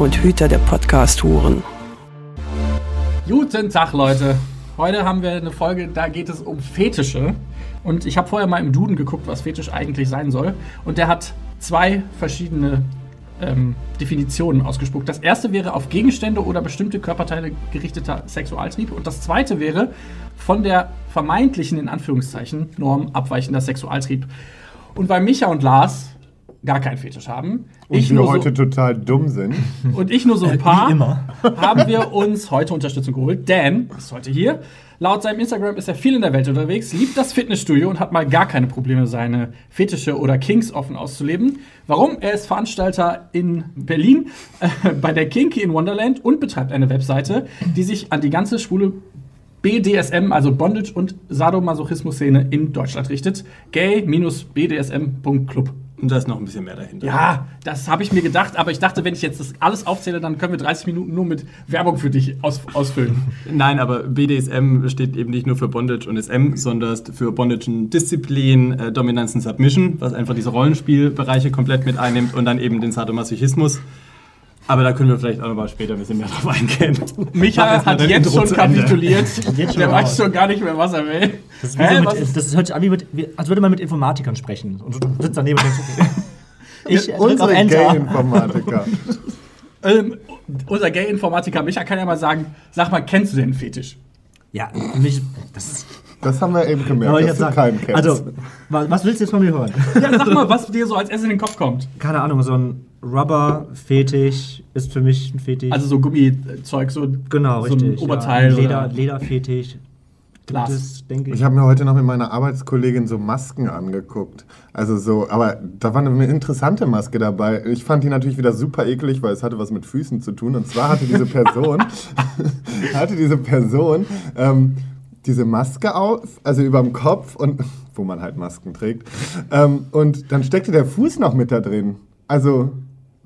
und Hüter der Podcast-Huren. Guten Tag, Leute. Heute haben wir eine Folge, da geht es um Fetische. Und ich habe vorher mal im Duden geguckt, was Fetisch eigentlich sein soll. Und der hat zwei verschiedene ähm, Definitionen ausgespuckt. Das erste wäre auf Gegenstände oder bestimmte Körperteile gerichteter Sexualtrieb. Und das zweite wäre von der vermeintlichen, in Anführungszeichen, Norm abweichender Sexualtrieb. Und weil Micha und Lars gar keinen Fetisch haben, Und ich wir nur heute so, total dumm sind. und ich nur so ein paar, Wie immer. haben wir uns heute Unterstützung geholt. Dan ist heute hier. Laut seinem Instagram ist er viel in der Welt unterwegs, liebt das Fitnessstudio und hat mal gar keine Probleme, seine Fetische oder Kings offen auszuleben. Warum? Er ist Veranstalter in Berlin äh, bei der Kinky in Wonderland und betreibt eine Webseite, die sich an die ganze schwule BDSM, also Bondage- und Sadomasochismus-Szene in Deutschland richtet. gay-bdsm.club. Und da ist noch ein bisschen mehr dahinter. Ja, das habe ich mir gedacht, aber ich dachte, wenn ich jetzt das alles aufzähle, dann können wir 30 Minuten nur mit Werbung für dich aus, ausfüllen. Nein, aber BDSM steht eben nicht nur für Bondage und SM, sondern für Bondage und Disziplin, äh, Dominanz und Submission, was einfach diese Rollenspielbereiche komplett mit einnimmt und dann eben den Sadomasochismus. Aber da können wir vielleicht auch noch mal später ein bisschen mehr drauf eingehen. Mach Micha erst mal hat jetzt Intro schon kapituliert. Jetzt schon Der weiß schon gar nicht mehr, was er will. Das, ist Hä, so was mit, das hört sich an wie mit, wie, als würde man mit Informatikern sprechen. Und du sitzt daneben und denkst, ich Unsere Enter. Gay-Informatiker. ähm, unser Gay-Informatiker Micha kann ja mal sagen, sag mal, kennst du den Fetisch? Ja, mich, das ist. Das haben wir eben gemerkt, ich dass du keinen kennst. also, wa- was willst du jetzt von mir hören? Ja, sag mal, was dir so als erstes in den Kopf kommt. Keine Ahnung, so ein Rubber-Fetisch ist für mich ein Fetisch. Also so Gummizeug, so, genau, so ein richtig. Oberteil. Ja, Leder, Lederfetisch. Glas. Das denke ich. ich habe mir heute noch mit meiner Arbeitskollegin so Masken angeguckt. Also so, aber da war eine interessante Maske dabei. Ich fand die natürlich wieder super eklig, weil es hatte was mit Füßen zu tun. Und zwar hatte diese Person, hatte diese Person ähm, diese Maske auf, also über dem Kopf und wo man halt Masken trägt. Ähm, und dann steckte der Fuß noch mit da drin. Also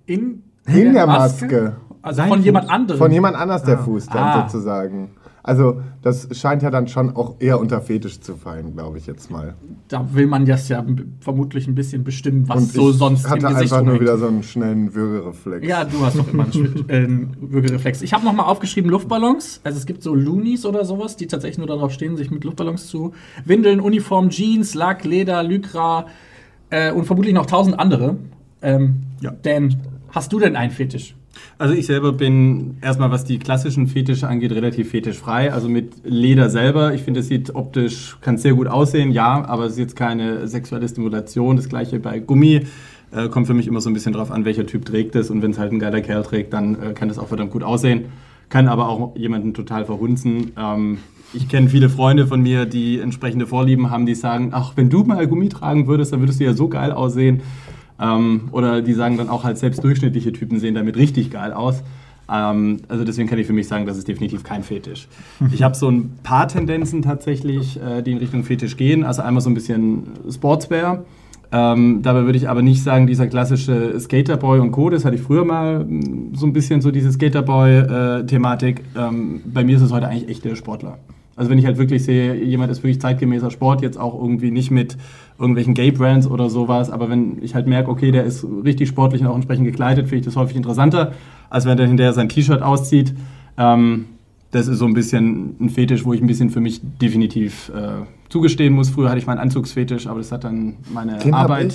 In, in der Maske. Also Sein von Fuß? jemand anderem. Von jemand anders der Fuß dann Ah. sozusagen. Also das scheint ja dann schon auch eher unter Fetisch zu fallen, glaube ich jetzt mal. Da will man das ja vermutlich ein bisschen bestimmen, was Und so ich sonst hatte im Gesicht einfach nur wieder so einen schnellen Würgereflex. Ja, du hast doch immer einen äh, einen Würgereflex. Ich habe nochmal aufgeschrieben Luftballons. Also es gibt so Loonies oder sowas, die tatsächlich nur darauf stehen, sich mit Luftballons zu windeln. Uniform, Jeans, Lack, Leder, Lycra äh, und vermutlich noch tausend andere. Ähm, Ja. Dan, hast du denn einen Fetisch? Also ich selber bin erstmal, was die klassischen Fetische angeht, relativ fetischfrei. Also mit Leder selber. Ich finde, es sieht optisch, kann sehr gut aussehen, ja, aber es ist jetzt keine sexuelle Stimulation. Das gleiche bei Gummi. Äh, kommt für mich immer so ein bisschen drauf an, welcher Typ trägt es. Und wenn es halt ein geiler Kerl trägt, dann äh, kann das auch verdammt gut aussehen. Kann aber auch jemanden total verhunzen. Ähm, ich kenne viele Freunde von mir, die entsprechende Vorlieben haben, die sagen, ach, wenn du mal Gummi tragen würdest, dann würdest du ja so geil aussehen. Ähm, oder die sagen dann auch halt selbst durchschnittliche Typen sehen damit richtig geil aus. Ähm, also deswegen kann ich für mich sagen, das ist definitiv kein Fetisch. Ich habe so ein paar Tendenzen tatsächlich, äh, die in Richtung Fetisch gehen. Also einmal so ein bisschen Sportswear. Ähm, dabei würde ich aber nicht sagen, dieser klassische Skaterboy und Co., das hatte ich früher mal mh, so ein bisschen so diese Skaterboy-Thematik. ähm, bei mir ist es heute eigentlich echt der Sportler. Also wenn ich halt wirklich sehe, jemand ist wirklich zeitgemäßer Sport, jetzt auch irgendwie nicht mit irgendwelchen Gay-Brands oder sowas, aber wenn ich halt merke, okay, der ist richtig sportlich und auch entsprechend gekleidet, finde ich das häufig interessanter, als wenn der hinterher sein T-Shirt auszieht. Ähm, das ist so ein bisschen ein Fetisch, wo ich ein bisschen für mich definitiv äh, zugestehen muss. Früher hatte ich meinen Anzugsfetisch, aber das hat dann meine Den Arbeit.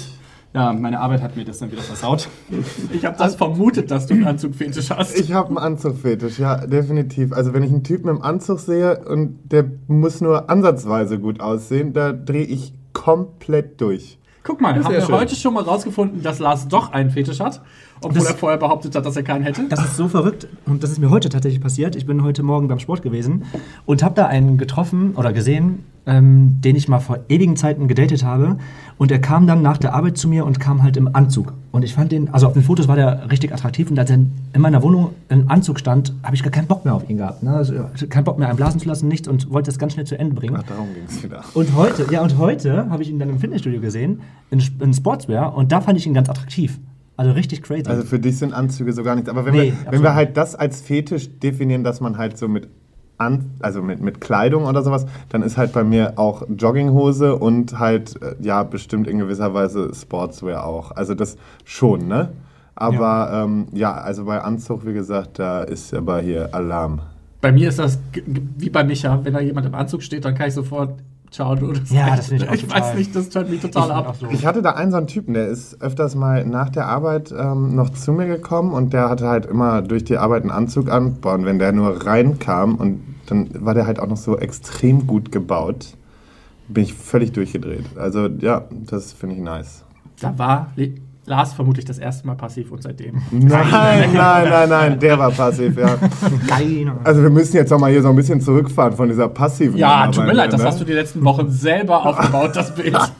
Ja, meine Arbeit hat mir das dann wieder versaut. Ich habe das vermutet, dass du einen Anzugfetisch hast. Ich habe einen Anzugfetisch, ja, definitiv. Also wenn ich einen Typen im Anzug sehe und der muss nur ansatzweise gut aussehen, da drehe ich komplett durch. Guck mal, haben wir schön. heute schon mal rausgefunden, dass Lars doch einen Fetisch hat, obwohl Das- er vorher behauptet hat, dass er keinen hätte. Das ist so verrückt und das ist mir heute tatsächlich passiert. Ich bin heute Morgen beim Sport gewesen und habe da einen getroffen oder gesehen, ähm, den ich mal vor ewigen Zeiten gedatet habe. Und er kam dann nach der Arbeit zu mir und kam halt im Anzug. Und ich fand den, also auf den Fotos war der richtig attraktiv. Und als er in meiner Wohnung im Anzug stand, habe ich gar keinen Bock mehr auf ihn gehabt. Ne? Also, keinen Bock mehr einblasen zu lassen, nichts und wollte das ganz schnell zu Ende bringen. Ach, darum ging es wieder. Und heute, ja, und heute habe ich ihn dann im Fitnessstudio gesehen, in, in Sportswear, und da fand ich ihn ganz attraktiv. Also richtig crazy. Also für dich sind Anzüge so gar nichts. Aber wenn, Nee, wir, wenn wir halt das als Fetisch definieren, dass man halt so mit, an, also mit, mit Kleidung oder sowas, dann ist halt bei mir auch Jogginghose und halt, äh, ja, bestimmt in gewisser Weise Sportswear auch. Also das schon, ne? Aber ja, ähm, ja also bei Anzug, wie gesagt, da ist aber hier Alarm. Bei mir ist das wie bei Micha, wenn da jemand im Anzug steht, dann kann ich sofort schauen. Oder so. Ja, das finde ich auch Ich total- weiß nicht, das turnt mich total Ich ab. so. Ich hatte da einen so einen Typen, der ist öfters mal nach der Arbeit ähm, noch zu mir gekommen und der hatte halt immer durch die Arbeit einen Anzug an. Boah, und wenn der nur reinkam und dann war der halt auch noch so extrem gut gebaut, bin ich völlig durchgedreht. Also ja, das finde ich nice. Da war Lars vermutlich das erste Mal passiv und seitdem. Nein, nein, nein, nein, der war passiv, ja. Also wir müssen jetzt auch mal hier so ein bisschen zurückfahren von dieser passiven Ja, Arbeit, tut mir leid, das ne? hast du die letzten Wochen selber aufgebaut, das Bild. Das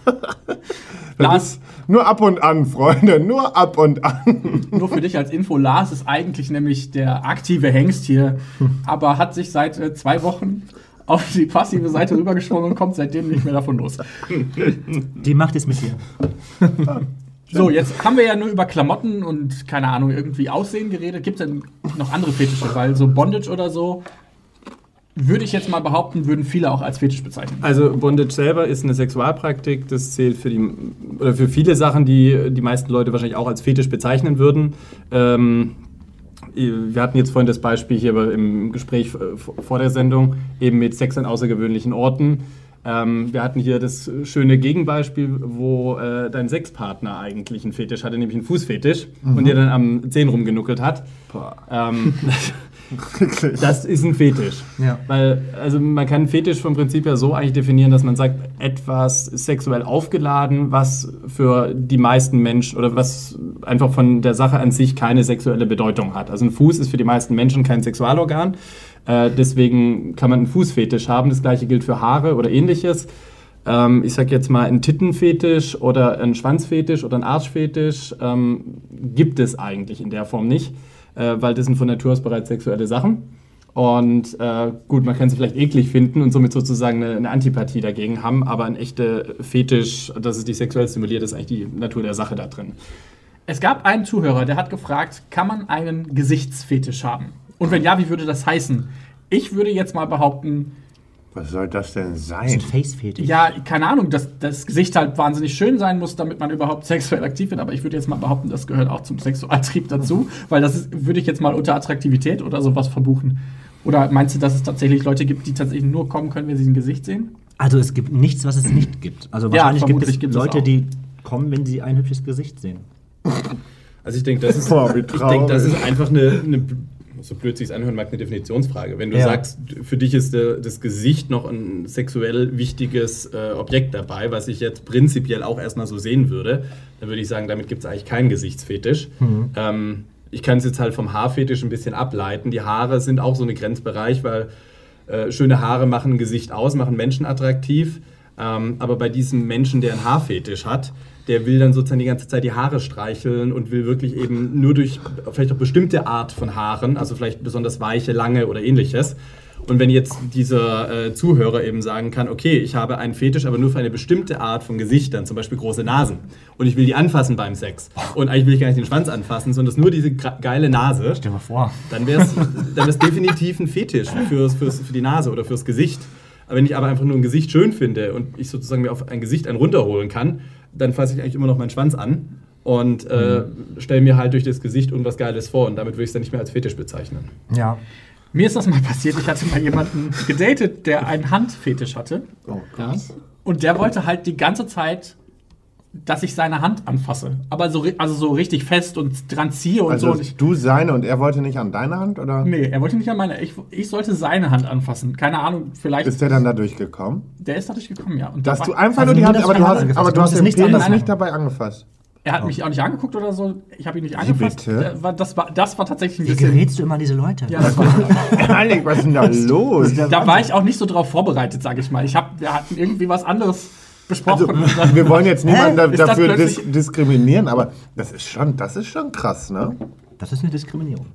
Lars, nur ab und an, Freunde, nur ab und an. nur für dich als Info, Lars ist eigentlich nämlich der aktive Hengst hier, aber hat sich seit äh, zwei Wochen auf die passive Seite rübergeschwungen und kommt seitdem nicht mehr davon los. Die macht es mit dir. So, jetzt haben wir ja nur über Klamotten und keine Ahnung, irgendwie Aussehen geredet. Gibt es denn noch andere Fetische? Weil so Bondage oder so, würde ich jetzt mal behaupten, würden viele auch als Fetisch bezeichnen. Also Bondage selber ist eine Sexualpraktik, das zählt für die oder für viele Sachen, die die meisten Leute wahrscheinlich auch als Fetisch bezeichnen würden. Ähm, wir hatten jetzt vorhin das Beispiel hier im Gespräch äh, vor der Sendung eben mit Sex an außergewöhnlichen Orten. Ähm, wir hatten hier das schöne Gegenbeispiel, wo äh, dein Sexpartner eigentlich einen Fetisch hatte, nämlich einen Fußfetisch und dir dann am Zehen rumgenuckelt hat. Ähm, das ist ein Fetisch. Ja. Weil, also man kann Fetisch vom Prinzip her so eigentlich definieren, dass man sagt, etwas sexuell aufgeladen, was für die meisten Menschen oder was einfach von der Sache an sich keine sexuelle Bedeutung hat. Also ein Fuß ist für die meisten Menschen kein Sexualorgan. Äh, deswegen kann man einen Fußfetisch haben. Das gleiche gilt für Haare oder ähnliches. Ähm, ich sag jetzt mal, ein Tittenfetisch oder ein Schwanzfetisch oder ein Arschfetisch ähm, gibt es eigentlich in der Form nicht, äh, weil das sind von Natur aus bereits sexuelle Sachen. Und äh, gut, man kann sie vielleicht eklig finden und somit sozusagen eine, eine Antipathie dagegen haben, aber ein echter Fetisch, dass es dich sexuell stimuliert, ist eigentlich die Natur der Sache da drin. Es gab einen Zuhörer, der hat gefragt, kann man einen Gesichtsfetisch haben? Und wenn ja, wie würde das heißen? Ich würde jetzt mal behaupten, Was soll das denn Das ist sein? ein Face-Fetisch. ja, keine Ahnung, dass das Gesicht halt wahnsinnig schön sein muss, damit man überhaupt sexuell aktiv wird. Aber ich würde jetzt mal behaupten, das gehört auch zum Sexualtrieb dazu, weil das ist, würde ich jetzt mal unter Attraktivität oder sowas verbuchen. Oder meinst du, dass es tatsächlich Leute gibt, die tatsächlich nur kommen können, wenn sie ein Gesicht sehen? Also es gibt nichts, was es nicht gibt. Also Ja, wahrscheinlich gibt vermutlich es gibt es Leute, auch. die kommen, wenn sie ein hübsches Gesicht sehen. Also ich denke, das ist, ich denke, das ist einfach eine, eine so blöd sich anhören mag, eine Definitionsfrage. Wenn du Ja. sagst, für dich ist das Gesicht noch ein sexuell wichtiges äh, Objekt dabei, was ich jetzt prinzipiell auch erstmal so sehen würde, dann würde ich sagen, damit gibt es eigentlich keinen Gesichtsfetisch. Ähm, ich kann es jetzt halt vom Haarfetisch ein bisschen ableiten. Die Haare sind auch so ein Grenzbereich, weil äh, schöne Haare machen ein Gesicht aus, machen Menschen attraktiv. Ähm, aber bei diesem Menschen, der einen Haarfetisch hat, der will dann sozusagen die ganze Zeit die Haare streicheln und will wirklich eben nur durch vielleicht auch bestimmte Art von Haaren, also vielleicht besonders weiche, lange oder ähnliches. Und wenn jetzt dieser äh, Zuhörer eben sagen kann, okay, ich habe einen Fetisch, aber nur für eine bestimmte Art von Gesichtern, zum Beispiel große Nasen, und ich will die anfassen beim Sex, und eigentlich will ich gar nicht den Schwanz anfassen, sondern es ist nur diese geile Nase, Stell dir mal vor. dann wäre es dann wär's definitiv ein Fetisch fürs, fürs, für die Nase oder fürs Gesicht. Aber wenn ich aber einfach nur ein Gesicht schön finde und ich sozusagen mir auf ein Gesicht einen runterholen kann, dann fasse ich eigentlich immer noch meinen Schwanz an und äh, stelle mir halt durch das Gesicht irgendwas Geiles vor und damit würde ich es dann nicht mehr als Fetisch bezeichnen. Ja. Mir ist das mal passiert, ich hatte mal jemanden gedatet, der einen Handfetisch hatte. Oh Ja. Und der wollte halt die ganze Zeit, dass ich seine Hand anfasse. Aber so, also so richtig fest und dran ziehe und so. Also Und ich, du seine und er wollte nicht an deine Hand, oder? nee, er wollte nicht an meine. Ich, ich sollte seine Hand anfassen. Keine Ahnung, vielleicht. Ist der dann da durchgekommen? der ist dadurch gekommen, ja. Und da Dass du einfach Also nur die Hand, aber du hast, angefasst. aber Du du hast den nichts Penis anderes nicht dabei angefasst. Er hat mich auch nicht angeguckt oder so. Ich habe ihn nicht angefasst. bitte? Äh, war- Das war, das war tatsächlich ein Wie bisschen. gerätst du immer an diese Leute? Ja, das war, Alex, was ist denn da los? da war ich auch nicht so drauf vorbereitet, sage ich mal. Ich hab, wir hatten irgendwie was anderes besprochen. Also, Wir wollen jetzt niemanden da, dafür dis diskriminieren, aber das ist schon, das ist schon krass, ne? Das ist eine Diskriminierung.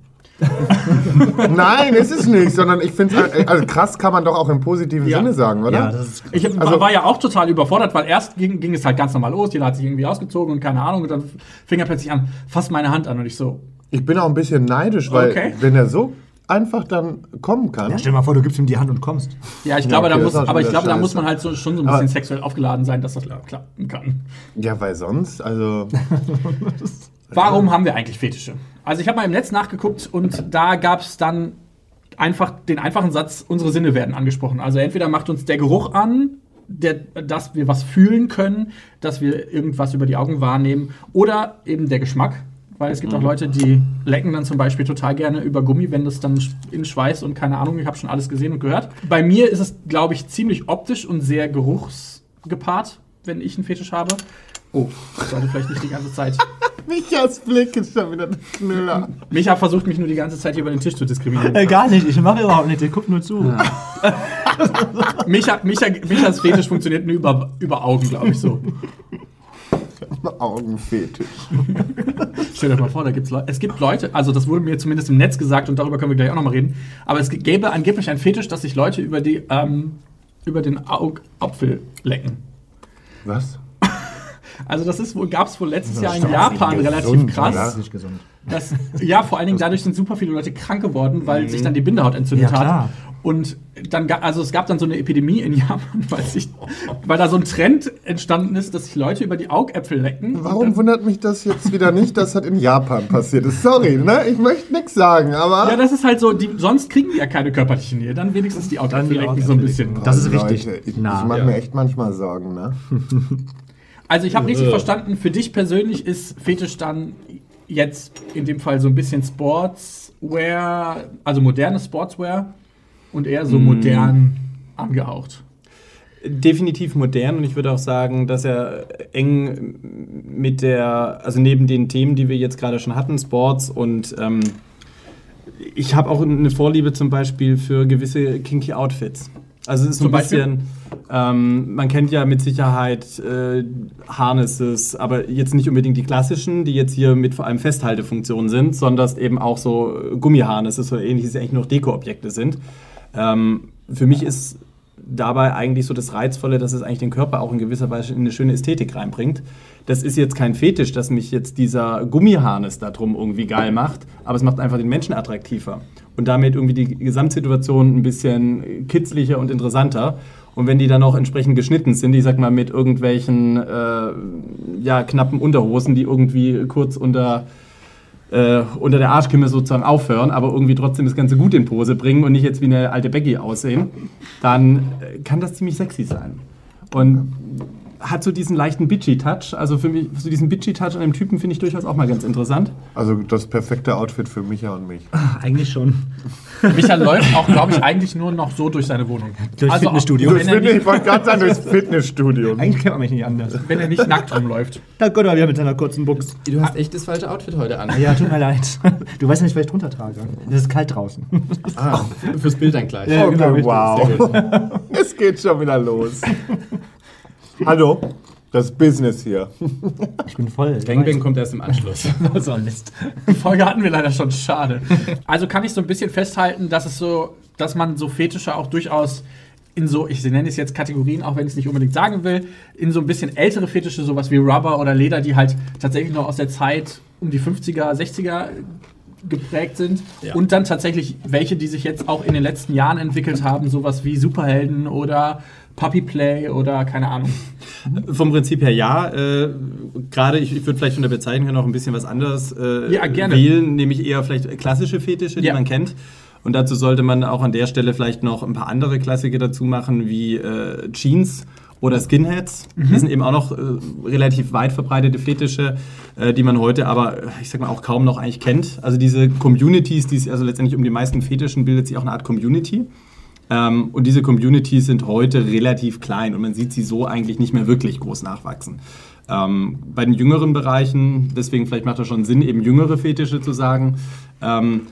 Nein, ist es nicht, sondern ich finde es, also krass kann man doch auch im positiven Ja. Sinne sagen, oder? Ja, das ist Ich hab- Also- war ja auch total überfordert, weil erst ging, ging es halt ganz normal los, jeder hat sich irgendwie ausgezogen und keine Ahnung, und dann fing er plötzlich an, fass meine Hand an und ich so, Ich bin auch ein bisschen neidisch, weil Okay. wenn er so einfach dann kommen kann. ja, stell dir mal vor, du gibst ihm die Hand und kommst. ja, ich glaube, okay, da muss, aber ich glaube, da muss man halt so, schon so ein Aber- bisschen sexuell aufgeladen sein, dass das klappen kann. Ja, weil sonst, also. Warum haben wir eigentlich Fetische? Also ich habe mal im Netz nachgeguckt und da gab es dann einfach den einfachen Satz, unsere Sinne werden angesprochen. Also entweder macht uns der Geruch an, der, dass wir was fühlen können, dass wir irgendwas über die Augen wahrnehmen oder eben der Geschmack. Weil es gibt auch Leute, die lecken dann zum Beispiel total gerne über Gummi, wenn das dann in Schweiß und keine Ahnung, ich habe schon alles gesehen und gehört. Bei mir ist es, glaube ich, ziemlich optisch und sehr geruchsgepaart, wenn ich einen Fetisch habe. Oh, ich sollte vielleicht nicht die ganze Zeit. Michas Blick ist schon wieder der Knüller. Micha versucht mich nur die ganze Zeit hier über den Tisch zu diskriminieren. Äh, gar nicht, ich mache überhaupt nicht, ich guck nur zu. Micha, Micha, Michas Fetisch funktioniert nur über, über Augen, glaube ich so. Augenfetisch. Stell dir mal vor, da gibt's. Es gibt Leute, also das wurde mir zumindest im Netz gesagt und darüber können wir gleich auch nochmal reden. Aber es gäbe angeblich einen Fetisch, dass sich Leute über, die, ähm, über den Augapfel lecken. Was? Also das ist wohl, gab es wohl letztes Jahr in Japan nicht relativ gesund, krass. Das ist nicht gesund. Das, ja, vor allen Dingen dadurch sind super viele Leute krank geworden, weil sich dann die Bindehaut entzündet Ja, klar. hat. Und dann, also es gab dann so eine Epidemie in Japan, weil, sich, weil da so ein Trend entstanden ist, dass sich Leute über die Augäpfel lecken. Warum wundert mich das jetzt wieder nicht, dass das in Japan passiert ist? Sorry, ne? Ich möchte nichts sagen, aber. ja, das ist halt so, die, sonst kriegen die ja keine körperliche Nähe. Dann wenigstens die Augäpfel die lecken so ein bisschen. Das ist Leute, richtig. Ich, Na, ich mache ja. mir echt manchmal Sorgen, ne? Also ich habe richtig verstanden, für dich persönlich ist Fetisch dann jetzt in dem Fall so ein bisschen Sportswear, also moderne Sportswear und eher so modern angehaucht. Definitiv modern und ich würde auch sagen, dass er eng mit der, also neben den Themen, die wir jetzt gerade schon hatten, Sports und ähm, ich habe auch eine Vorliebe zum Beispiel für gewisse kinky Outfits. Also es ist so ein bisschen, ähm, man kennt ja mit Sicherheit äh, Harnesses, aber jetzt nicht unbedingt die klassischen, die jetzt hier mit vor allem Festhaltefunktionen sind, sondern eben auch so Gummiharnesses oder ähnliches, eigentlich noch Dekoobjekte sind. Ähm, für mich ist dabei eigentlich so das Reizvolle, dass es eigentlich den Körper auch in gewisser Weise in eine schöne Ästhetik reinbringt. Das ist jetzt kein Fetisch, dass mich jetzt dieser Gummiharnes da drum irgendwie geil macht, aber es macht einfach den Menschen attraktiver und damit irgendwie die Gesamtsituation ein bisschen kitzlicher und interessanter. Und wenn die dann auch entsprechend geschnitten sind, ich sag mal mit irgendwelchen äh, ja, knappen Unterhosen, die irgendwie kurz unter äh, unter der Arschkimme sozusagen aufhören, aber irgendwie trotzdem das Ganze gut in Pose bringen und nicht jetzt wie eine alte Becky aussehen, dann äh, kann das ziemlich sexy sein. Und hat so diesen leichten Bitchy-Touch. Also für mich, so diesen Bitchy-Touch an dem Typen finde ich durchaus auch mal ganz interessant. Also das perfekte Outfit für Micha und mich. Eigentlich schon. Michael läuft auch, glaube ich, eigentlich nur noch so durch seine Wohnung. Durchs Also auch- Fitnessstudio. Wenn er, Ich nicht, wollte gerade sagen, durchs Fitnessstudio. Eigentlich kennt man mich nicht anders. wenn er nicht nackt rumläuft. Da Gott mal wieder mit seiner kurzen Buchs. Du hast echt das falsche Outfit heute an. Ja, tut mir leid. Du weißt ja nicht, was ich drunter trage. Es ist kalt draußen. Fürs Bild dann gleich. Ja, genau, Okay, richtig. wow. Es geht schon wieder los. Hallo, das Business hier. Ich bin voll. Gangbang kommt erst im Anschluss. so ein Mist. Die Folge hatten wir leider schon, schade. Also kann ich so ein bisschen festhalten, dass es so, dass man so Fetische auch durchaus in so, ich nenne es jetzt Kategorien, auch wenn ich es nicht unbedingt sagen will, in so ein bisschen ältere Fetische, sowas wie Rubber oder Leder, die halt tatsächlich noch aus der Zeit um die 50er, 60er geprägt sind. Ja. Und dann tatsächlich welche, die sich jetzt auch in den letzten Jahren entwickelt haben, sowas wie Superhelden oder Puppy Play oder keine Ahnung. Vom Prinzip her ja. Äh, Gerade, ich, ich würde vielleicht von der Bezeichnung her noch ein bisschen was anderes äh, Ja, wählen, nämlich eher vielleicht klassische Fetische, die Ja. man kennt. Und dazu sollte man auch an der Stelle vielleicht noch ein paar andere Klassiker dazu machen, wie äh, Jeans oder Skinheads. Die sind eben auch noch äh, relativ weit verbreitete Fetische, äh, die man heute aber, ich sag mal, auch kaum noch eigentlich kennt. Also diese Communities, die es also letztendlich um die meisten Fetischen bildet sich auch eine Art Community. Ähm, und diese Communities sind heute relativ klein und man sieht sie so eigentlich nicht mehr wirklich groß nachwachsen. Ähm, bei den jüngeren Bereichen, deswegen vielleicht macht das schon Sinn, eben jüngere Fetische zu sagen. Ähm,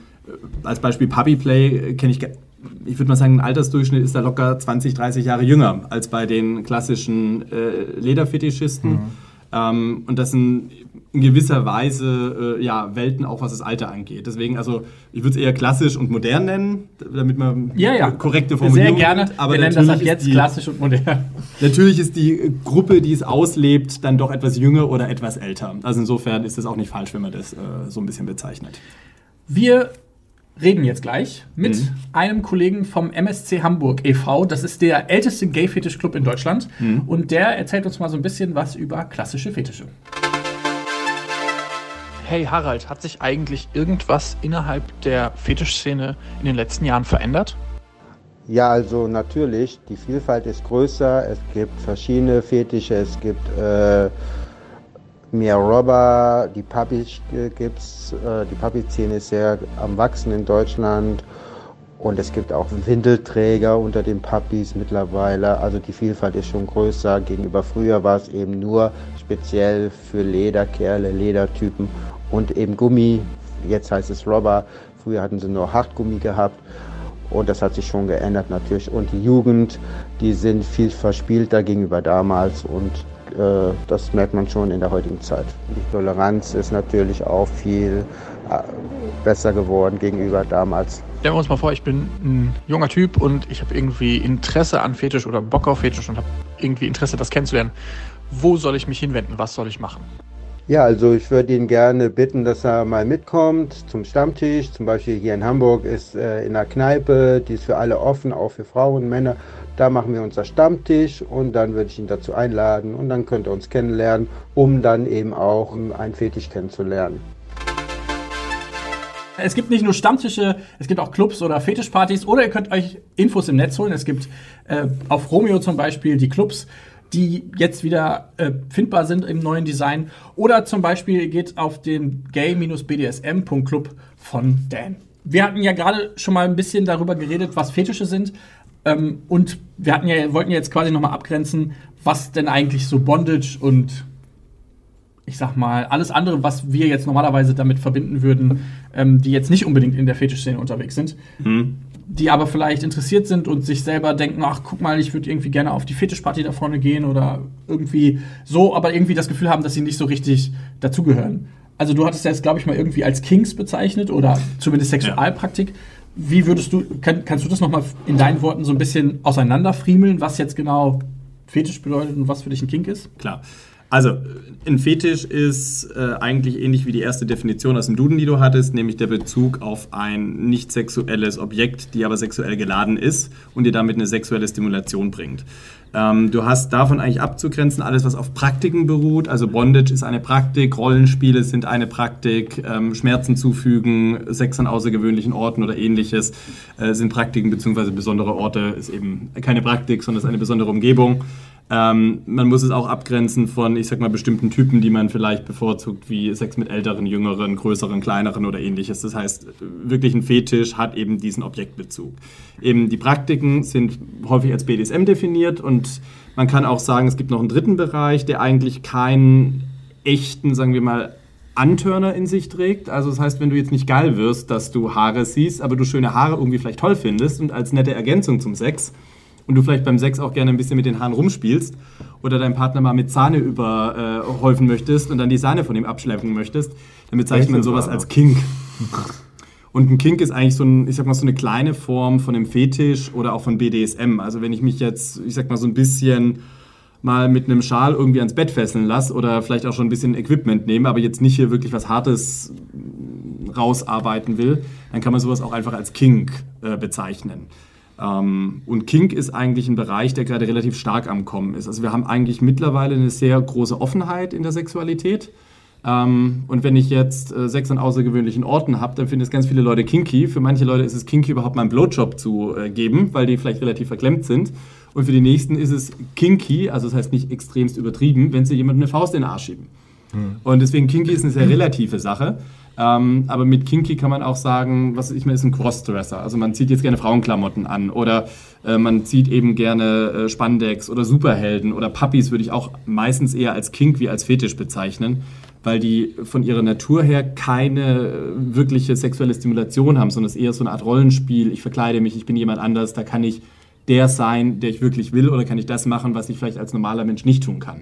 als Beispiel Puppy Play kenne ich, ich würde mal sagen, ein Altersdurchschnitt ist da locker 20, 30 Jahre jünger als bei den klassischen äh, Lederfetischisten. Mhm. Ähm, und das sind in gewisser Weise äh, ja, Welten, auch was das Alter angeht. Deswegen, also ich würde es eher klassisch und modern nennen, damit man ja, ja. korrekte Formulierung Sehr gerne. Aber Wir nennen das ab jetzt die, klassisch und modern. Natürlich ist die Gruppe, die es auslebt, dann doch etwas jünger oder etwas älter. Also insofern ist es auch nicht falsch, wenn man das äh, so ein bisschen bezeichnet. Wir reden jetzt gleich mit mhm. einem Kollegen vom MSC Hamburg e.V. Das ist der älteste Gay-Fetisch-Club in Deutschland. Mhm. Und der erzählt uns mal so ein bisschen was über klassische Fetische. Hey Harald, hat sich eigentlich irgendwas innerhalb der Fetischszene in den letzten Jahren verändert? Ja, also natürlich, die Vielfalt ist größer, es gibt verschiedene Fetische, es gibt äh, mehr Robber, die Puppy gibt's, äh, die Puppy-Szene ist sehr am Wachsen in Deutschland und es gibt auch Windelträger unter den Puppies mittlerweile. Also die Vielfalt ist schon größer. Gegenüber früher war es eben nur speziell für Lederkerle, Ledertypen und eben Gummi. Jetzt heißt es Robber. Früher hatten sie nur Hartgummi gehabt. Und das hat sich schon geändert natürlich. Und die Jugend, die sind viel verspielter gegenüber damals. Und äh, das merkt man schon in der heutigen Zeit. Die Toleranz ist natürlich auch viel äh, besser geworden gegenüber damals. Stellen wir uns mal vor, ich bin ein junger Typ und ich habe irgendwie Interesse an Fetisch oder Bock auf Fetisch und habe irgendwie Interesse, das kennenzulernen. Wo soll ich mich hinwenden? Was soll ich machen? Ja, also ich würde ihn gerne bitten, dass er mal mitkommt zum Stammtisch. Zum Beispiel hier in Hamburg ist äh, in der Kneipe, die ist für alle offen, auch für Frauen, Männer. Da machen wir unser Stammtisch und dann würde ich ihn dazu einladen und dann könnt ihr uns kennenlernen, um dann eben auch einen Fetisch kennenzulernen. Es gibt nicht nur Stammtische, es gibt auch Clubs oder Fetischpartys oder ihr könnt euch Infos im Netz holen. Es gibt äh, auf Romeo zum Beispiel die Clubs die jetzt wieder äh, findbar sind im neuen Design. Oder zum Beispiel geht auf den gay-bdsm.club von Dan. Wir hatten ja gerade schon mal ein bisschen darüber geredet, was Fetische sind. Ähm, und wir hatten ja, wollten ja jetzt quasi nochmal abgrenzen, was denn eigentlich so Bondage und ich sag mal, alles andere, was wir jetzt normalerweise damit verbinden würden, ähm, die jetzt nicht unbedingt in der Fetischszene unterwegs sind. Mhm die aber vielleicht interessiert sind und sich selber denken, ach, guck mal, ich würde irgendwie gerne auf die Fetischparty da vorne gehen oder irgendwie so, aber irgendwie das Gefühl haben, dass sie nicht so richtig dazugehören. Also du hattest ja jetzt, glaube ich, mal irgendwie als Kings bezeichnet oder zumindest Sexualpraktik. Ja. Wie würdest du, kann, kannst du das nochmal in deinen Worten so ein bisschen auseinanderfriemeln, was jetzt genau Fetisch bedeutet und was für dich ein Kink ist? Klar. Also, ein Fetisch ist äh, eigentlich ähnlich wie die erste Definition aus dem Duden, die du hattest, nämlich der Bezug auf ein nicht sexuelles Objekt, die aber sexuell geladen ist und dir damit eine sexuelle Stimulation bringt. Ähm, du hast davon eigentlich abzugrenzen alles, was auf Praktiken beruht. Also Bondage ist eine Praktik, Rollenspiele sind eine Praktik, ähm, Schmerzen zufügen, Sex an außergewöhnlichen Orten oder ähnliches äh, sind Praktiken, beziehungsweise besondere Orte ist eben keine Praktik, sondern ist eine besondere Umgebung. Ähm, man muss es auch abgrenzen von, ich sag mal, bestimmten Typen, die man vielleicht bevorzugt, wie Sex mit älteren, jüngeren, größeren, kleineren oder ähnliches. Das heißt, wirklich ein Fetisch hat eben diesen Objektbezug. Eben die Praktiken sind häufig als BDSM definiert und man kann auch sagen, es gibt noch einen dritten Bereich, der eigentlich keinen echten, sagen wir mal, Antörner in sich trägt. Also das heißt, wenn du jetzt nicht geil wirst, dass du Haare siehst, aber du schöne Haare irgendwie vielleicht toll findest und als nette Ergänzung zum Sex, und du vielleicht beim Sex auch gerne ein bisschen mit den Haaren rumspielst oder deinem Partner mal mit Sahne überhäufen äh, möchtest und dann die Sahne von ihm abschleppen möchtest, dann bezeichnet man sowas als Kink. Und ein Kink ist eigentlich so, ein, ich sag mal, so eine kleine Form von einem Fetisch oder auch von BDSM. Also wenn ich mich jetzt, ich sag mal, so ein bisschen mal mit einem Schal irgendwie ans Bett fesseln lasse oder vielleicht auch schon ein bisschen Equipment nehme, aber jetzt nicht hier wirklich was Hartes rausarbeiten will, dann kann man sowas auch einfach als Kink äh, bezeichnen. Ähm, und Kink ist eigentlich ein Bereich, der gerade relativ stark am Kommen ist. Also wir haben eigentlich mittlerweile eine sehr große Offenheit in der Sexualität. Ähm, und wenn ich jetzt äh, Sex an außergewöhnlichen Orten habe, dann finden es ganz viele Leute kinky. Für manche Leute ist es kinky, überhaupt mal einen Blowjob zu äh, geben, weil die vielleicht relativ verklemmt sind. Und für die nächsten ist es kinky, also das heißt nicht extremst übertrieben, wenn sie jemandem eine Faust in den Arsch schieben. Und deswegen Kinky ist eine sehr relative Sache. Ähm, aber mit Kinky kann man auch sagen, was ich meine, ist ein Crossdresser. Also man zieht jetzt gerne Frauenklamotten an oder äh, man zieht eben gerne äh, Spandex oder Superhelden oder Puppies würde ich auch meistens eher als Kink wie als Fetisch bezeichnen, weil die von ihrer Natur her keine äh, wirkliche sexuelle Stimulation haben, sondern es ist eher so eine Art Rollenspiel. Ich verkleide mich, ich bin jemand anders, da kann ich der sein, der ich wirklich will oder kann ich das machen, was ich vielleicht als normaler Mensch nicht tun kann.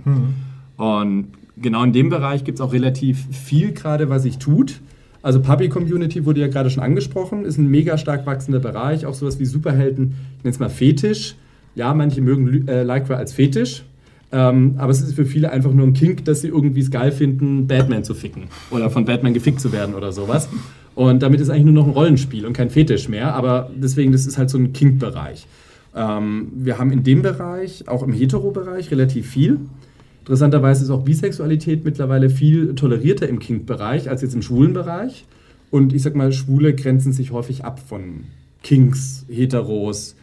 Und genau in dem Bereich gibt es auch relativ viel gerade, was sich tut. Also Puppy Community wurde ja gerade schon angesprochen, ist ein mega stark wachsender Bereich, auch sowas wie Superhelden, ich nenne es mal Fetisch. Ja, manche mögen äh, Lycra als Fetisch, ähm, aber es ist für viele einfach nur ein Kink, dass sie irgendwie es geil finden, Batman zu ficken oder von Batman gefickt zu werden oder sowas. Und damit ist eigentlich nur noch ein Rollenspiel und kein Fetisch mehr, aber deswegen, das ist halt so ein Kink-Bereich. Ähm, wir haben in dem Bereich, auch im Hetero-Bereich, relativ viel. Interessanterweise ist auch Bisexualität mittlerweile viel tolerierter im Kink-Bereich als jetzt im schwulen Bereich. Und ich sag mal, Schwule grenzen sich häufig ab von Kinks, Heteros,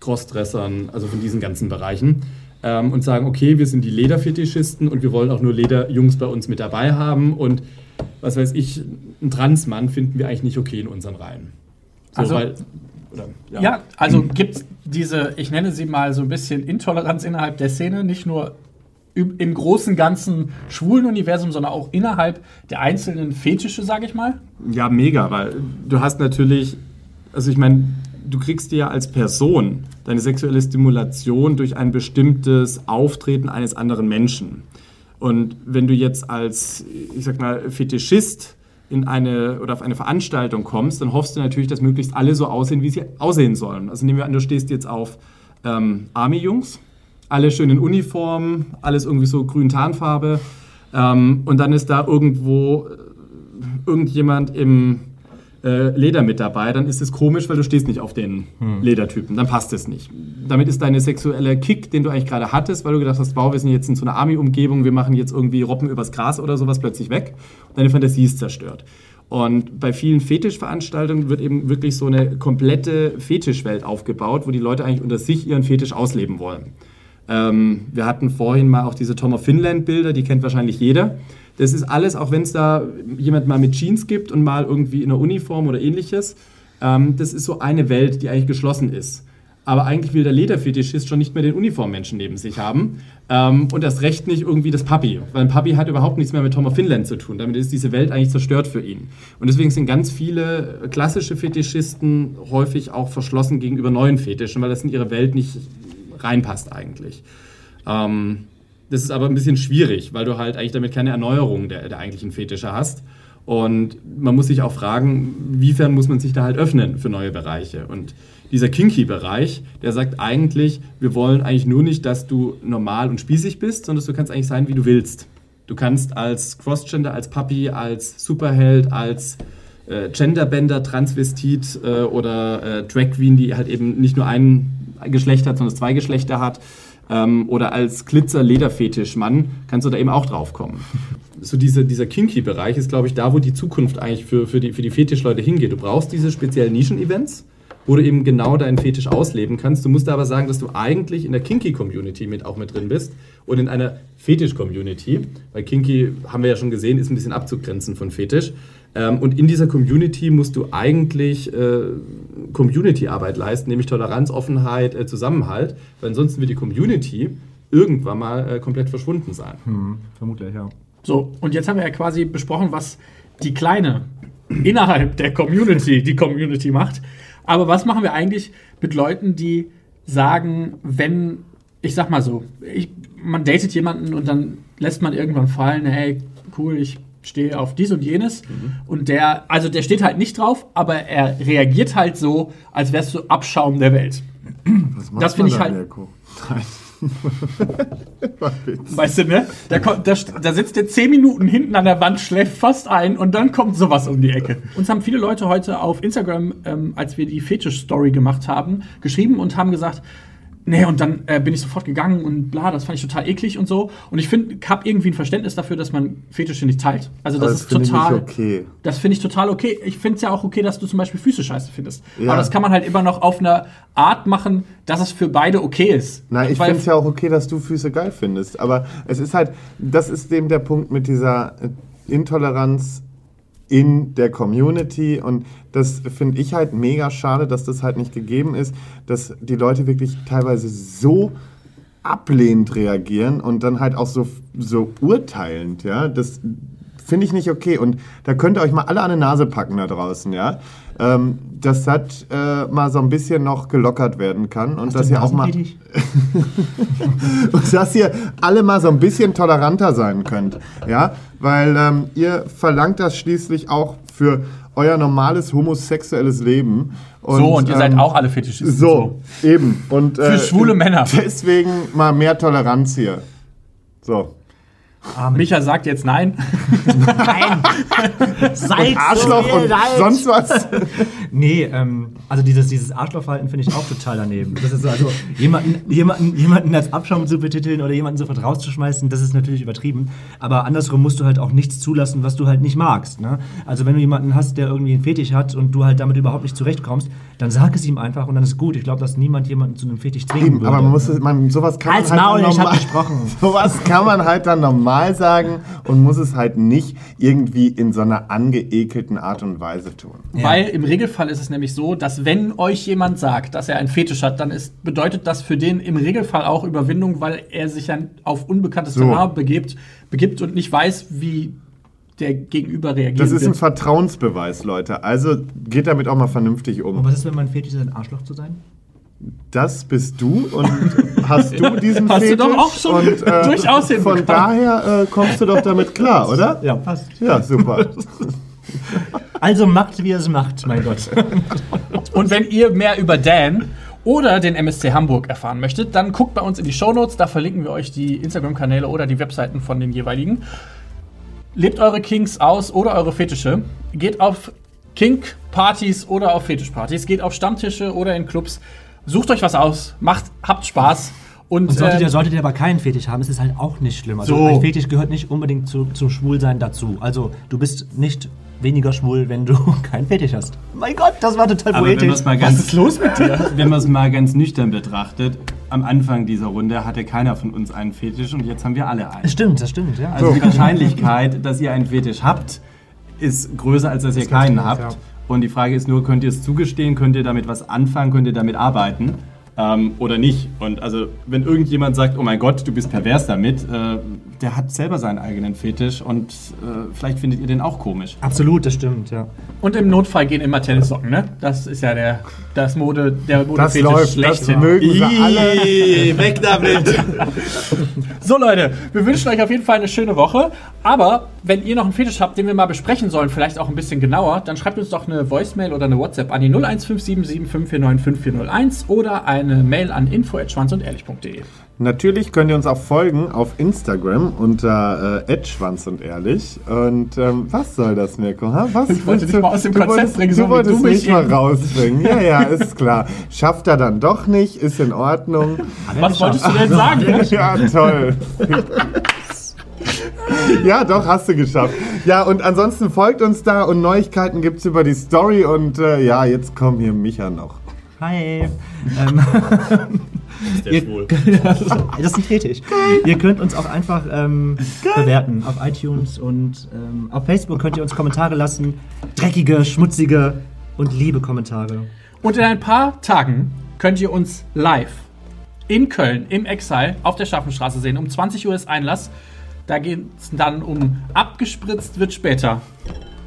Crossdressern, also von diesen ganzen Bereichen. Ähm, und sagen, okay, wir sind die Lederfetischisten und wir wollen auch nur Lederjungs bei uns mit dabei haben. Und was weiß ich, einen Transmann finden wir eigentlich nicht okay in unseren Reihen. So, Also- weil, oder, Ja, also gibt es diese, ich nenne sie mal so ein bisschen Intoleranz innerhalb der Szene, nicht nur im großen ganzen schwulen Universum, sondern auch innerhalb der einzelnen Fetische, sage ich mal. Ja, mega, weil du hast natürlich, also ich meine, du kriegst dir ja als Person deine sexuelle Stimulation durch ein bestimmtes Auftreten eines anderen Menschen. Und wenn du jetzt als, ich sag mal, Fetischist in eine oder auf eine Veranstaltung kommst, dann hoffst du natürlich, dass möglichst alle so aussehen, wie sie aussehen sollen. Also nehmen wir an, du stehst jetzt auf ähm, Army-Jungs, alle schön in Uniform, alles irgendwie so grün Tarnfarbe. Ähm, und dann ist da irgendwo irgendjemand im äh, Leder mit dabei, dann ist es komisch, weil du stehst nicht auf den Ledertypen. Dann passt es nicht. Damit ist deine sexuelle Kick, den du eigentlich gerade hattest, weil du gedacht hast, wow, wir sind jetzt in so einer Army-Umgebung, wir machen jetzt irgendwie Robben übers Gras oder sowas plötzlich weg. Und deine Fantasie ist zerstört. Und bei vielen Fetischveranstaltungen wird eben wirklich so eine komplette Fetischwelt aufgebaut, wo die Leute eigentlich unter sich ihren Fetisch ausleben wollen. Ähm, wir hatten vorhin mal auch diese Tom of Finland Bilder, die kennt wahrscheinlich jeder. Das ist alles, auch wenn es da jemand mal mit Jeans gibt und mal irgendwie in einer Uniform oder ähnliches, ähm, das ist so eine Welt, die eigentlich geschlossen ist. Aber eigentlich will der Lederfetischist schon nicht mehr den Uniformmenschen neben sich haben. Ähm, und das recht nicht irgendwie das Papi. Weil ein Papi hat überhaupt nichts mehr mit Tom of Finland zu tun. Damit ist diese Welt eigentlich zerstört für ihn. Und deswegen sind ganz viele klassische Fetischisten häufig auch verschlossen gegenüber neuen Fetischen, weil das in ihre Welt nicht reinpasst eigentlich. Ähm, das ist aber ein bisschen schwierig, weil du halt eigentlich damit keine Erneuerung der, der eigentlichen Fetische hast. Und man muss sich auch fragen, wiefern muss man sich da halt öffnen für neue Bereiche. Und dieser Kinky-Bereich, der sagt eigentlich, wir wollen eigentlich nur nicht, dass du normal und spießig bist, sondern du kannst eigentlich sein, wie du willst. Du kannst als Crossgender, als Puppy, als Superheld, als äh, Genderbender, Transvestit äh, oder äh, Drag Queen, die halt eben nicht nur ein Geschlecht hat, sondern zwei Geschlechter hat, ähm, oder als Glitzer-Lederfetisch-Mann, kannst du da eben auch drauf kommen. So diese, dieser Kinky-Bereich ist, glaube ich, da, wo die Zukunft eigentlich für, für, die, für die Fetischleute hingeht. Du brauchst diese speziellen Nischen-Events, wo du eben genau deinen Fetisch ausleben kannst. Du musst aber sagen, dass du eigentlich in der Kinky-Community mit auch mit drin bist und in einer Fetisch-Community, weil Kinky, haben wir ja schon gesehen, ist ein bisschen abzugrenzen von Fetisch. Ähm, und in dieser Community musst du eigentlich äh, Community-Arbeit leisten, nämlich Toleranz, Offenheit, äh, Zusammenhalt, weil ansonsten wird die Community irgendwann mal äh, komplett verschwunden sein. Vermutlich, ja. So, und jetzt haben wir ja quasi besprochen, was die Kleine innerhalb der Community die Community macht. Aber was machen wir eigentlich mit Leuten, die sagen, wenn, ich sag mal so, ich, man datet jemanden und dann lässt man irgendwann fallen, hey, cool, ich stehe auf dies und jenes. Und der, also der steht halt nicht drauf, aber er reagiert halt so, als wärst du Abschaum der Welt. Was Das finde ich halt- Mirko? Nein. Weißt du, ne? Da, kommt, da, da sitzt der zehn Minuten hinten an der Wand, schläft fast ein und dann kommt sowas um die Ecke. Uns haben viele Leute heute auf Instagram, ähm, als wir die Fetisch-Story gemacht haben, geschrieben und haben gesagt, Nee, und dann äh, bin ich sofort gegangen und bla, das fand ich total eklig und so. Und ich finde, ich habe irgendwie ein Verständnis dafür, dass man Fetische nicht teilt. Also das, Aber ist total. okay. Das finde ich total okay. Ich finde es ja auch okay, dass du zum Beispiel Füße scheiße findest. Ja. Aber das kann man halt immer noch auf eine Art machen, dass es für beide okay ist. Nein, ich finde es ja auch okay, dass du Füße geil findest. Aber es ist halt, das ist eben der Punkt mit dieser äh, Intoleranz in der Community. Und das finde ich halt mega schade, dass das halt nicht gegeben ist, dass die Leute wirklich teilweise so ablehnend reagieren und dann halt auch so, so urteilend, ja. Das finde ich nicht okay. Und da könnt ihr euch mal alle an die Nase packen da draußen, ja. Ähm, dass das äh, mal so ein bisschen noch gelockert werden kann und dass ihr auch mal und dass ihr alle mal so ein bisschen toleranter sein könnt. Ja, weil ähm, ihr verlangt das schließlich auch für euer normales homosexuelles Leben. Und, so, und ihr seid ähm, auch alle Fetischisten. So, eben. Und, äh, schwule Männer. Deswegen mal mehr Toleranz hier. So. Micha sagt jetzt nein. Seid Arschloch und sonst was. Nee, ähm, also dieses, dieses Arschlochverhalten finde ich auch total daneben. Das ist so, also jemanden, jemanden, jemanden als Abschaum zu betiteln oder jemanden sofort rauszuschmeißen, das ist natürlich übertrieben. Aber andersrum musst du halt auch nichts zulassen, was du halt nicht magst. Ne? Also wenn du jemanden hast, der irgendwie einen Fetisch hat und du halt damit überhaupt nicht zurechtkommst, dann sag es ihm einfach und dann ist gut. Ich glaube, dass niemand jemanden zu einem Fetisch zwingen Eben, würde. aber man muss es, man, sowas kann Halt's man halt Maul, dann ich hab normal, gesprochen. Sowas kann man halt dann normal sagen und muss es halt nicht irgendwie in so einer angeekelten Art und Weise tun. Weil im Regelfall ist es nämlich so, dass wenn euch jemand sagt, dass er einen Fetisch hat, dann ist, bedeutet das für den im Regelfall auch Überwindung, weil er sich dann auf unbekanntes So. Terrain begibt, begibt und nicht weiß, wie der Gegenüber reagiert. Das ist ein wird. Vertrauensbeweis, Leute. Also geht damit auch mal vernünftig Und um. was ist, wenn mein Fetisch ist, ein Arschloch zu sein? Das bist du und hast du diesen Hast du Fetisch doch auch schon und, äh, durchaus Von hinbekommen. daher äh, kommst du doch damit klar, oder? Ja, passt. Ja, super. Also macht, wie ihr es macht, mein Gott. Und wenn ihr mehr über Dan oder den MSC Hamburg erfahren möchtet, dann guckt bei uns in die Shownotes, da verlinken wir euch die Instagram-Kanäle oder die Webseiten von den jeweiligen. Lebt eure Kinks aus oder eure Fetische. Geht auf Kink-Partys oder auf Fetischpartys. Geht auf Stammtische oder in Clubs. Sucht euch was aus, macht, habt Spaß. Und, Und solltet, ihr, solltet ihr aber keinen Fetisch haben, ist es halt auch nicht schlimm. Also So. ein Fetisch gehört nicht unbedingt zu, zum Schwulsein dazu. Also du bist nicht weniger schwul, wenn du keinen Fetisch hast. Mein Gott, das war total Aber poetisch. mal was ist ganz, los mit dir? wenn man es mal ganz nüchtern betrachtet, am Anfang dieser Runde hatte keiner von uns einen Fetisch und jetzt haben wir alle einen. Das stimmt, das stimmt, ja. Also die Wahrscheinlichkeit, dass ihr einen Fetisch habt, ist größer, als dass ihr keinen habt. ja. Und die Frage ist nur, könnt ihr es zugestehen, könnt ihr damit was anfangen, könnt ihr damit arbeiten ähm, oder nicht? Und also, wenn irgendjemand sagt, oh mein Gott, du bist pervers damit, äh, der hat selber seinen eigenen Fetisch und äh, vielleicht findet ihr den auch komisch. Absolut, das stimmt, ja. Und im Notfall gehen immer Tennissocken, ne? Das ist ja der, das Mode, der Das Modefetisch läuft, das schlechthin. mögen sie alle. weg damit! So Leute, wir wünschen euch auf jeden Fall eine schöne Woche. Aber wenn ihr noch einen Fetisch habt, den wir mal besprechen sollen, vielleicht auch ein bisschen genauer, dann schreibt uns doch eine Voicemail oder eine WhatsApp an die 01577549541 oder eine Mail an info@schwanzundehrlich.de. Natürlich könnt ihr uns auch folgen auf Instagram unter äh, @schwanz und ehrlich. Und ähm, was soll das, Mirko? Ha? Was Ich wollte dich mal aus dem Konzept bringen, so Du wolltest du mich mal rausbringen. Ja, ja, ist klar. Schafft er dann doch nicht, ist in Ordnung. Was wolltest du denn sagen? Ja, toll. Ja, doch, hast du geschafft. Ja, und ansonsten folgt uns da und Neuigkeiten gibt's über die Story. Und äh, ja, jetzt kommt hier Micha noch. Hi. Ähm, ihr, das ist ein Fetisch. Ihr könnt uns auch einfach ähm, bewerten auf iTunes und ähm, auf Facebook könnt ihr uns Kommentare lassen. Dreckige, schmutzige und liebe Kommentare. Und in ein paar Tagen könnt ihr uns live in Köln im Exile auf der Schaffenstraße sehen. Um 20 Uhr ist Einlass. Da geht es dann um abgespritzt wird später.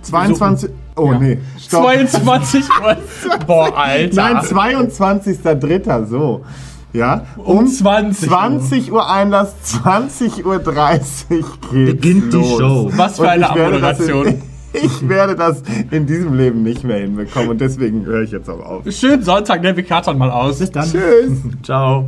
22. Oh, Ja. nee. Stopp. 22 Uhr. Boah, Alter. Nein, 22.03. So. Ja, Um 20 Uhr. 20 Uhr Einlass, 20.30 Uhr geht Beginnt die los. Show. Was für eine Abmoderation. Ich werde das in diesem Leben nicht mehr hinbekommen und deswegen höre ich jetzt auch auf. Schönen Sonntag, der Vikaton mal aus. Bis dann. Tschüss. Ciao.